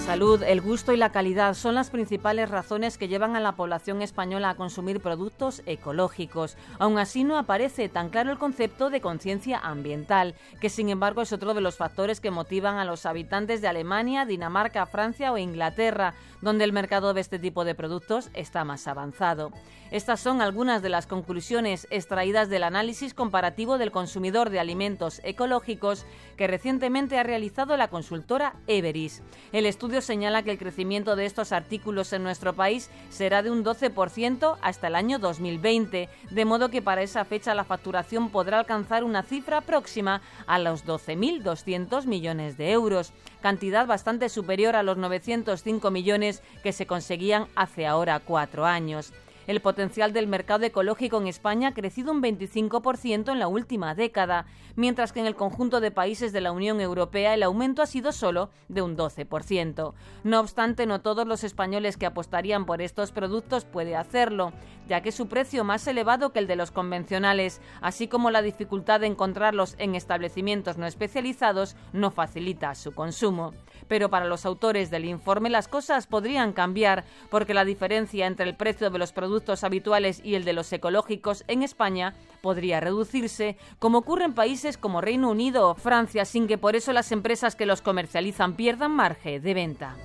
Salud, el gusto y la calidad son las principales razones que llevan a la población española a consumir productos ecológicos. Aún así no aparece tan claro el concepto de conciencia ambiental, que sin embargo es otro de los factores que motivan a los habitantes de Alemania, Dinamarca, Francia o Inglaterra, donde el mercado de este tipo de productos está más avanzado. Estas son algunas de las conclusiones extraídas del análisis comparativo del consumidor de alimentos ecológicos que recientemente ha realizado la consultora Everis. El estudio señala que el crecimiento de estos artículos en nuestro país será de un 12% hasta el año 2020, de modo que para esa fecha la facturación podrá alcanzar una cifra próxima a los 12.200 millones de euros, cantidad bastante superior a los 905 millones que se conseguían hace ahora cuatro años. El potencial del mercado ecológico en España ha crecido un 25% en la última década, mientras que en el conjunto de países de la Unión Europea el aumento ha sido solo de un 12%. No obstante, no todos los españoles que apostarían por estos productos pueden hacerlo, ya que su precio más elevado que el de los convencionales, así como la dificultad de encontrarlos en establecimientos no especializados, no facilita su consumo. Pero para los autores del informe las cosas podrían cambiar, porque la diferencia entre el precio de los productos habituales y el de los ecológicos en España podría reducirse, como ocurre en países como Reino Unido o Francia, sin que por eso las empresas que los comercializan pierdan margen de venta.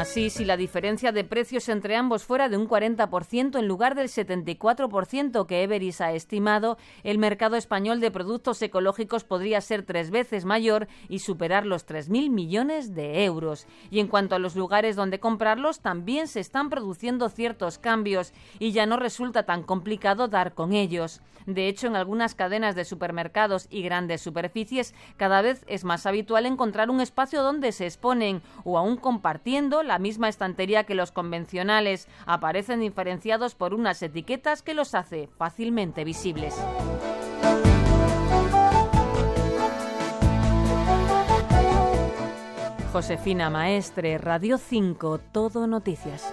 Así, si la diferencia de precios entre ambos fuera de un 40% en lugar del 74% que Everis ha estimado, el mercado español de productos ecológicos podría ser tres veces mayor y superar los 3.000 millones de euros. Y en cuanto a los lugares donde comprarlos, también se están produciendo ciertos cambios y ya no resulta tan complicado dar con ellos. De hecho, en algunas cadenas de supermercados y grandes superficies, cada vez es más habitual encontrar un espacio donde se exponen o aún compartiendo la misma estantería que los convencionales. Aparecen diferenciados por unas etiquetas que los hace fácilmente visibles. Josefina Maestre, Radio 5, Todo Noticias.